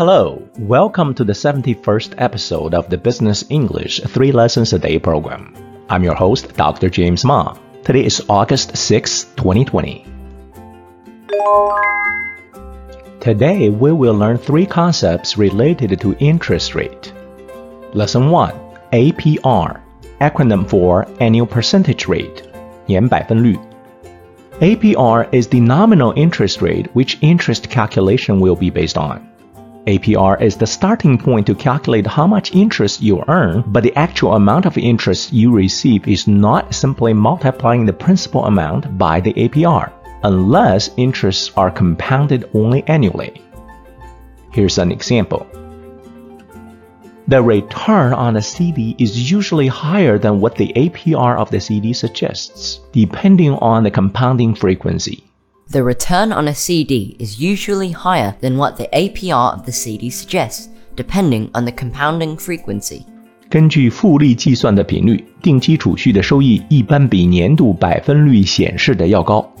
Hello, welcome to the 71st episode of the Business English 3 Lessons a Day program. I'm your host, Dr. James Ma. Today is August 6, 2020. Today we will learn three concepts related to interest rate. Lesson 1 APR, acronym for Annual Percentage Rate, 年百分率. APR is the nominal interest rate which interest calculation will be based on. APR is the starting point to calculate how much interest you earn, but the actual amount of interest you receive is not simply multiplying the principal amount by the APR, unless interests are compounded only annually. Here's an example. The return on a CD is usually higher than what the APR of the CD suggests, depending on the compounding frequency. The return on a CD is usually higher than what the APR of the CD suggests, depending on the compounding frequency. 根据复利计算的频率，定期储蓄的收益一般比年度百分率显示的要高。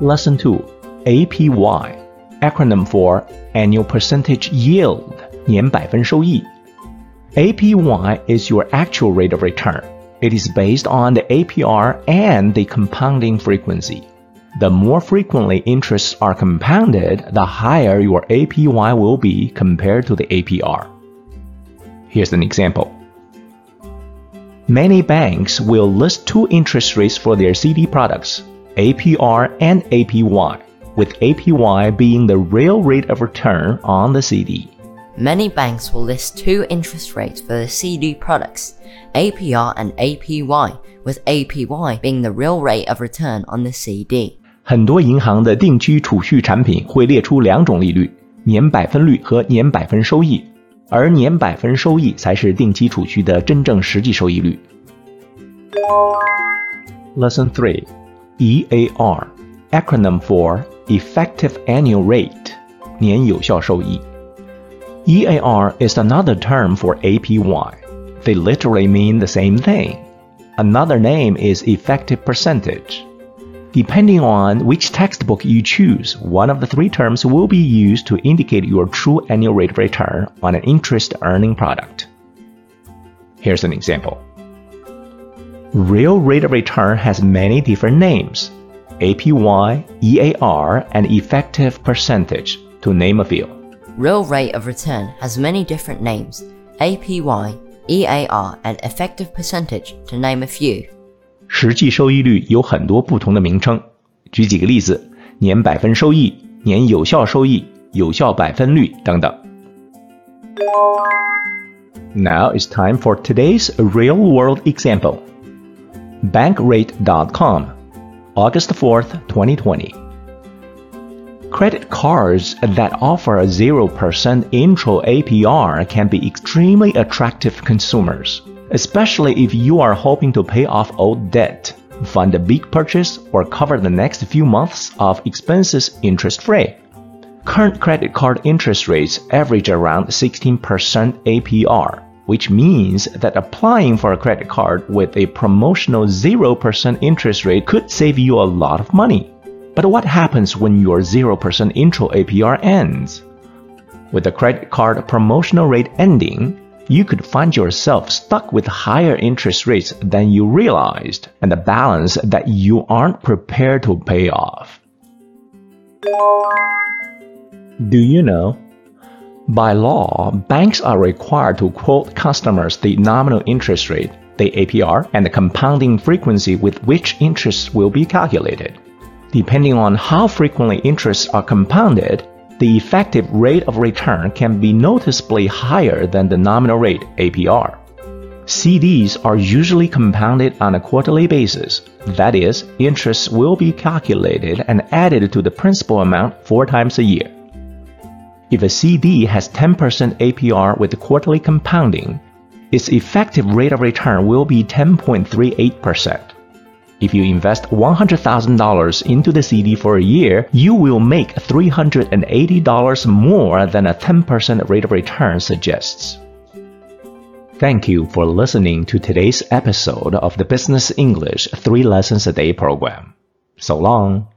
Lesson 2 APY acronym for Annual Percentage Yield 年百分收益 APY is your actual rate of return. it is based on the APR and the compounding frequency. The more frequently interests are compounded, the higher your APY will be compared to the APR. Here's an example. Many banks will list two interest rates for their CD products, APR and APY, with APY being the real rate of return on the CD. Many banks will list two interest rates for the CD products, APR and APY, with APY being the real rate of return on the CD. 很多银行的定期储蓄产品会列出两种利率：年百分率和年百分收益，而年百分收益才是定期储蓄的真正实际收益率。Lesson 3 EAR acronym for Effective Annual Rate 年有效收益。 EAR is another term for APY. They literally mean the same thing. Another name is effective percentage. Depending on which textbook you choose, one of the three terms will be used to indicate your true annual rate of return on an interest earning product. Here's an example. Real rate of return has many different names APY, EAR, and effective percentage, to name a few. Real rate of return has many different names APY, EAR, and effective percentage, to name a few. 实际收益率有很多不同的名称。举几个例子：年百分收益、年有效收益、有效百分率等等。Now it's time for today's real-world example. Bankrate.com, August 4th, 2020. Credit cards that offer a 0% intro APR can be extremely attractive to consumers, especially if you are hoping to pay off old debt, fund a big purchase, or cover the next few months of expenses interest free. Current credit card interest rates average around 16% APR, which means that applying for a credit card with a promotional 0% interest rate could save you a lot of money. But what happens when your 0% intro APR ends? With the credit card promotional rate ending, you could find yourself stuck with higher interest rates than you realized and a balance that you aren't prepared to pay off. Do you know? By law, banks are required to quote customers the nominal interest rate, the APR, and the compounding frequency with which interest will be calculated. Depending on how frequently interests are compounded, the effective rate of return can be noticeably higher than the nominal rate APR. CDs are usually compounded on a quarterly basis. That is, interest will be calculated and added to the principal amount four times a year. If a CD has 10% APR with quarterly compounding, its effective rate of return will be 10.38%. If you invest $100,000 into the CD for a year, you will make $380 more than a 10% rate of return suggests. Thank you for listening to today's episode of the Business English 3 Lessons a Day program. So long.